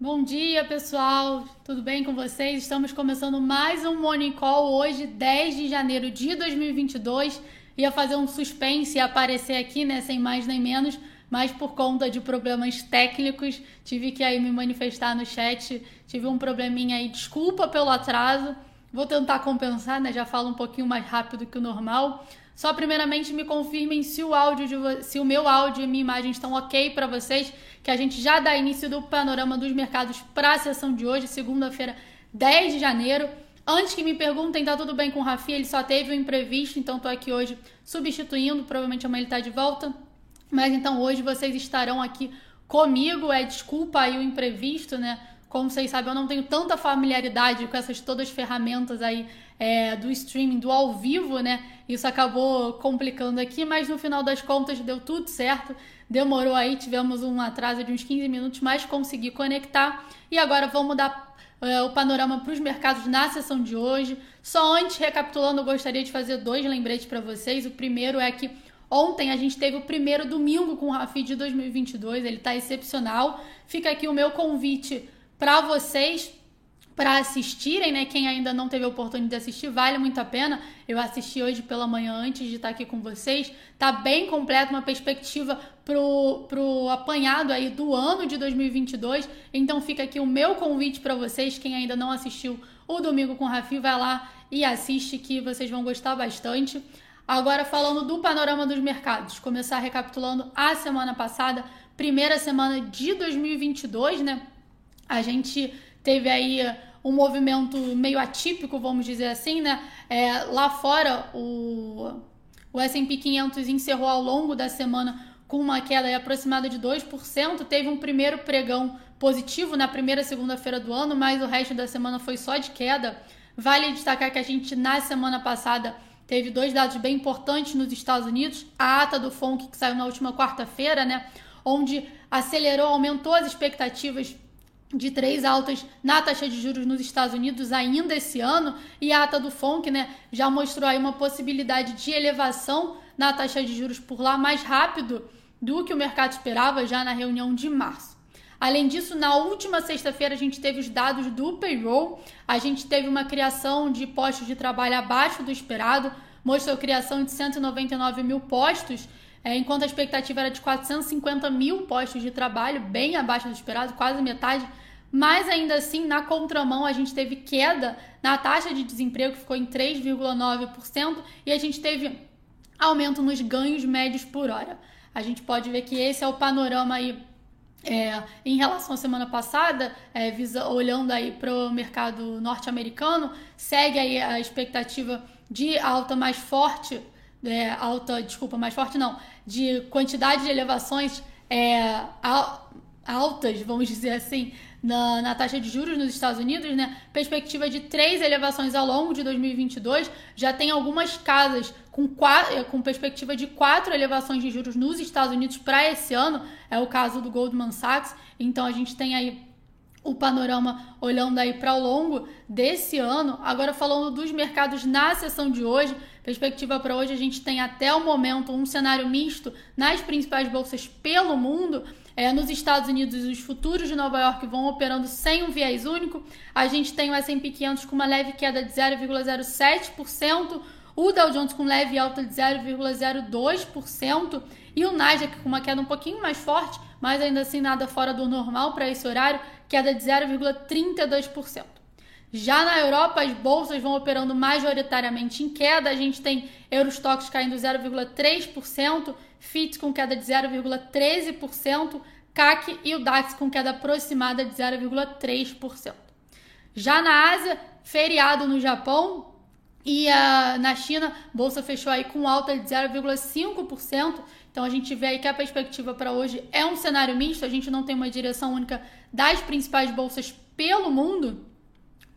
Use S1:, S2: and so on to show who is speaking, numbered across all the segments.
S1: Bom dia, pessoal. Tudo bem com vocês? Estamos começando mais um Morning Call hoje, 10 de janeiro de 2022. Ia fazer um suspense e aparecer aqui, né, sem mais nem menos, mas por conta de problemas técnicos, tive que aí me manifestar no chat. Tive um probleminha aí, desculpa pelo atraso. Vou tentar compensar, né? Já falo um pouquinho mais rápido que o normal. Só primeiramente me confirmem se o áudio de, se o meu áudio e minha imagem estão ok para vocês, que a gente já dá início do panorama dos mercados para a sessão de hoje, segunda-feira, 10 de janeiro. Antes que me perguntem, tá tudo bem com o Rafi? Ele só teve um imprevisto, então tô aqui hoje substituindo, provavelmente amanhã ele tá de volta. Mas então hoje vocês estarão aqui comigo, é desculpa aí o imprevisto, né? Como vocês sabem, eu não tenho tanta familiaridade com essas todas as ferramentas aí é, do streaming, do ao vivo, né? Isso acabou complicando aqui, mas no final das contas deu tudo certo. Demorou aí, tivemos um atraso de uns 15 minutos, mas consegui conectar. E agora vamos dar é, o panorama para os mercados na sessão de hoje. Só antes, recapitulando, eu gostaria de fazer dois lembretes para vocês. O primeiro é que Ontem a gente teve o primeiro domingo com o Rafi de 2022, ele está excepcional. Fica aqui o meu convite para vocês para assistirem, né? Quem ainda não teve a oportunidade de assistir, vale muito a pena. Eu assisti hoje pela manhã antes de estar aqui com vocês. Tá bem completo, uma perspectiva pro, pro apanhado aí do ano de 2022. Então fica aqui o meu convite para vocês, quem ainda não assistiu o Domingo com o Rafi, vai lá e assiste que vocês vão gostar bastante. Agora falando do panorama dos mercados, começar recapitulando a semana passada, primeira semana de 2022, né? A gente teve aí um movimento meio atípico, vamos dizer assim, né? É, lá fora, o, o S&P 500 encerrou ao longo da semana com uma queda aproximada de 2%. Teve um primeiro pregão positivo na primeira segunda-feira do ano, mas o resto da semana foi só de queda. Vale destacar que a gente, na semana passada, teve dois dados bem importantes nos Estados Unidos. A ata do FONC, que saiu na última quarta-feira, né? Onde acelerou, aumentou as expectativas de três altas na taxa de juros nos Estados Unidos ainda esse ano. E a ata do FONC né, já mostrou aí uma possibilidade de elevação na taxa de juros por lá mais rápido do que o mercado esperava já na reunião de março. Além disso, na última sexta-feira a gente teve os dados do payroll, a gente teve uma criação de postos de trabalho abaixo do esperado, mostrou criação de 199 mil postos, é, enquanto a expectativa era de 450 mil postos de trabalho, bem abaixo do esperado, quase metade. Mas ainda assim, na contramão, a gente teve queda na taxa de desemprego, que ficou em 3,9%, e a gente teve aumento nos ganhos médios por hora. A gente pode ver que esse é o panorama aí é, em relação à semana passada, é, visa, olhando aí para o mercado norte-americano, segue aí a expectativa de alta mais forte é, alta, desculpa, mais forte não, de quantidade de elevações é, altas, vamos dizer assim, na, na, taxa de juros nos Estados Unidos, né? Perspectiva de três elevações ao longo de 2022. Já tem algumas casas com, quatro, com perspectiva de quatro elevações de juros nos Estados Unidos para esse ano. É o caso do Goldman Sachs. Então a gente tem aí o panorama olhando aí para o longo desse ano. Agora falando dos mercados na sessão de hoje, perspectiva para hoje a gente tem até o momento um cenário misto nas principais bolsas pelo mundo. É, nos Estados Unidos, os futuros de Nova York vão operando sem um viés único. A gente tem o S&P 500 com uma leve queda de 0,07%, o Dow Jones com leve alta de 0,02% e o Nasdaq com uma queda um pouquinho mais forte, mas ainda assim nada fora do normal para esse horário, queda de 0,32%. Já na Europa, as bolsas vão operando majoritariamente em queda. A gente tem Eurostox caindo 0,3%, FIT com queda de 0,13%, CAC e o DAX com queda aproximada de 0,3%. Já na Ásia, feriado no Japão e uh, na China, bolsa fechou aí com alta de 0,5%. Então a gente vê aí que a perspectiva para hoje é um cenário misto, a gente não tem uma direção única das principais bolsas pelo mundo.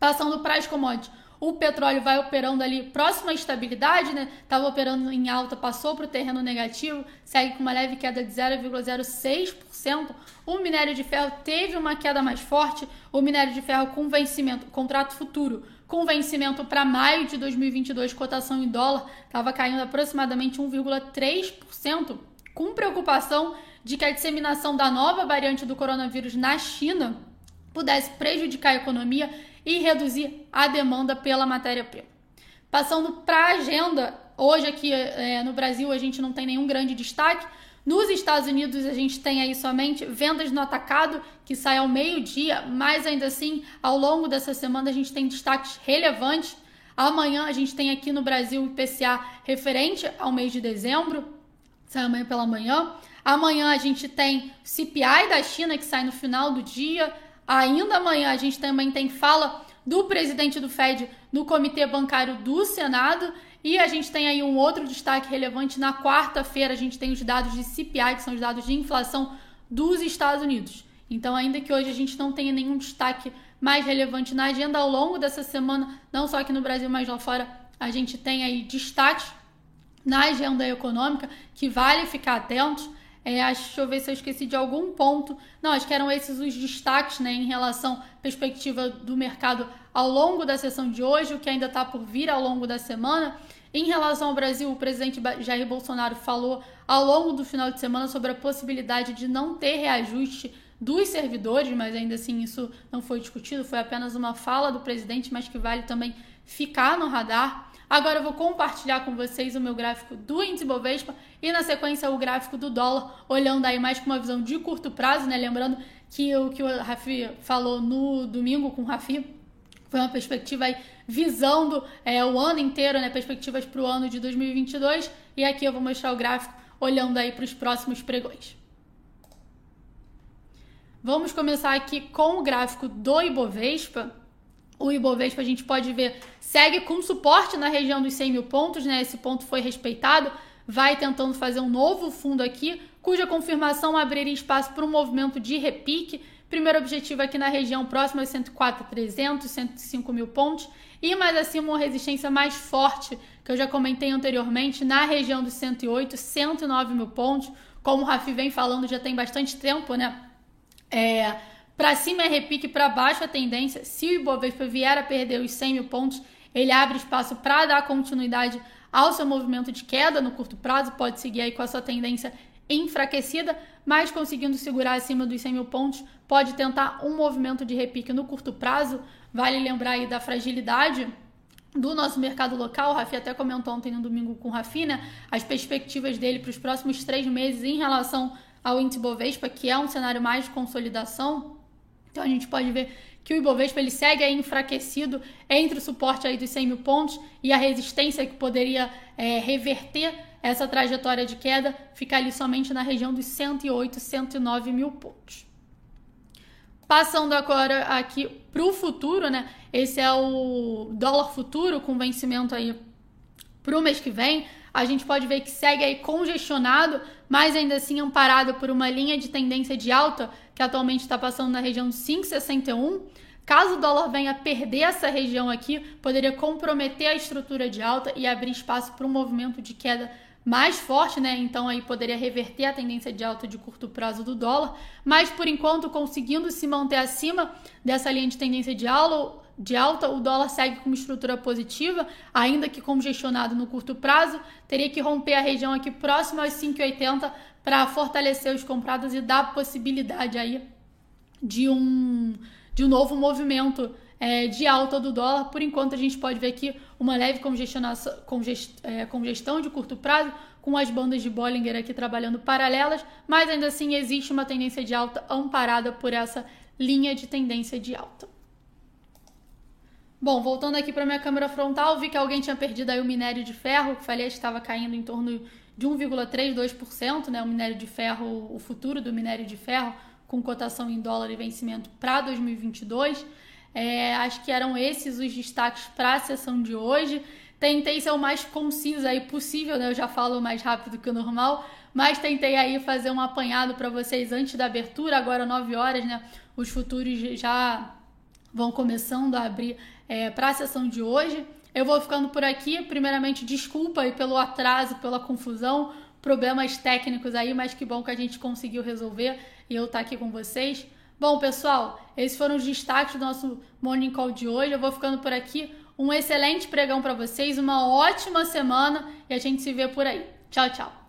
S1: Passando para as commodities, o petróleo vai operando ali próximo à estabilidade, né? Estava operando em alta, passou para o terreno negativo, segue com uma leve queda de 0,06%. O minério de ferro teve uma queda mais forte, o minério de ferro com vencimento, contrato futuro, com vencimento para maio de 2022, cotação em dólar, estava caindo aproximadamente 1,3%, com preocupação de que a disseminação da nova variante do coronavírus na China pudesse prejudicar a economia e reduzir a demanda pela matéria-prima. Passando para a agenda, hoje aqui é, no Brasil a gente não tem nenhum grande destaque. Nos Estados Unidos a gente tem aí somente vendas no atacado, que sai ao meio-dia, mas ainda assim, ao longo dessa semana a gente tem destaques relevantes. Amanhã a gente tem aqui no Brasil o IPCA referente ao mês de dezembro, sai amanhã pela manhã. Amanhã a gente tem CPI da China, que sai no final do dia. Ainda amanhã a gente também tem fala do presidente do Fed no Comitê Bancário do Senado. E a gente tem aí um outro destaque relevante. Na quarta-feira, a gente tem os dados de CPI, que são os dados de inflação dos Estados Unidos. Então, ainda que hoje a gente não tenha nenhum destaque mais relevante na agenda, ao longo dessa semana, não só aqui no Brasil, mas lá fora, a gente tem aí destaques na agenda econômica que vale ficar atentos. É, deixa eu ver se eu esqueci de algum ponto. Não, acho que eram esses os destaques né, em relação à perspectiva do mercado ao longo da sessão de hoje, o que ainda está por vir ao longo da semana. Em relação ao Brasil, o presidente Jair Bolsonaro falou ao longo do final de semana sobre a possibilidade de não ter reajuste dos servidores, mas ainda assim isso não foi discutido, foi apenas uma fala do presidente, mas que vale também ficar no radar. Agora eu vou compartilhar com vocês o meu gráfico do índice Bovespa e na sequência o gráfico do dólar, olhando aí mais com uma visão de curto prazo, né? Lembrando que o que o Rafi falou no domingo com o Rafi foi uma perspectiva aí visando é, o ano inteiro, né? Perspectivas para o ano de 2022. E aqui eu vou mostrar o gráfico olhando aí para os próximos pregões. Vamos começar aqui com o gráfico do Ibovespa o Ibovespa a gente pode ver segue com suporte na região dos 100 mil pontos, né? Esse ponto foi respeitado, vai tentando fazer um novo fundo aqui, cuja confirmação abriria espaço para um movimento de repique. Primeiro objetivo aqui na região próxima a 104.300, 105 mil pontos e mais acima uma resistência mais forte que eu já comentei anteriormente na região dos 108, 109 mil pontos. Como o Rafi vem falando já tem bastante tempo, né? É, para cima é repique, para baixo a tendência. Se o Ibovespa vier a perder os 100 mil pontos, ele abre espaço para dar continuidade ao seu movimento de queda no curto prazo, pode seguir aí com a sua tendência enfraquecida, mas conseguindo segurar acima dos 100 mil pontos, pode tentar um movimento de repique no curto prazo. Vale lembrar aí da fragilidade do nosso mercado local. O Rafi até comentou ontem no domingo com o Rafi, né? As perspectivas dele para os próximos três meses em relação ao índice Bovespa, que é um cenário mais de consolidação. Então a gente pode ver que o Ibovespa ele segue aí enfraquecido entre o suporte aí dos 100 mil pontos e a resistência que poderia é, reverter essa trajetória de queda fica ali somente na região dos 108, 109 mil pontos. Passando agora aqui para o futuro, né? Esse é o dólar futuro com vencimento aí para o mês que vem. A gente pode ver que segue aí congestionado, mas ainda assim amparado por uma linha de tendência de alta que atualmente está passando na região de 5,61. Caso o dólar venha perder essa região aqui, poderia comprometer a estrutura de alta e abrir espaço para um movimento de queda mais forte, né? Então aí poderia reverter a tendência de alta de curto prazo do dólar, mas por enquanto conseguindo se manter acima dessa linha de tendência de alta, de alta, o dólar segue com uma estrutura positiva, ainda que congestionado no curto prazo, teria que romper a região aqui próxima aos 5,80 para fortalecer os comprados e dar possibilidade aí de um, de um novo movimento é, de alta do dólar. Por enquanto, a gente pode ver aqui uma leve congest, é, congestão de curto prazo, com as bandas de Bollinger aqui trabalhando paralelas, mas ainda assim existe uma tendência de alta amparada por essa linha de tendência de alta. Bom, voltando aqui para minha câmera frontal, vi que alguém tinha perdido aí o minério de ferro, que falei que estava caindo em torno de 1,32%, né, o minério de ferro, o futuro do minério de ferro, com cotação em dólar e vencimento para 2022. É, acho que eram esses os destaques para a sessão de hoje. Tentei ser o mais concisa aí possível, né? Eu já falo mais rápido que o normal, mas tentei aí fazer um apanhado para vocês antes da abertura, agora 9 horas, né? Os futuros já vão começando a abrir é, para a sessão de hoje. Eu vou ficando por aqui. Primeiramente, desculpa aí pelo atraso, pela confusão, problemas técnicos aí, mas que bom que a gente conseguiu resolver e eu estar tá aqui com vocês. Bom, pessoal, esses foram os destaques do nosso Morning Call de hoje. Eu vou ficando por aqui. Um excelente pregão para vocês, uma ótima semana e a gente se vê por aí. Tchau, tchau.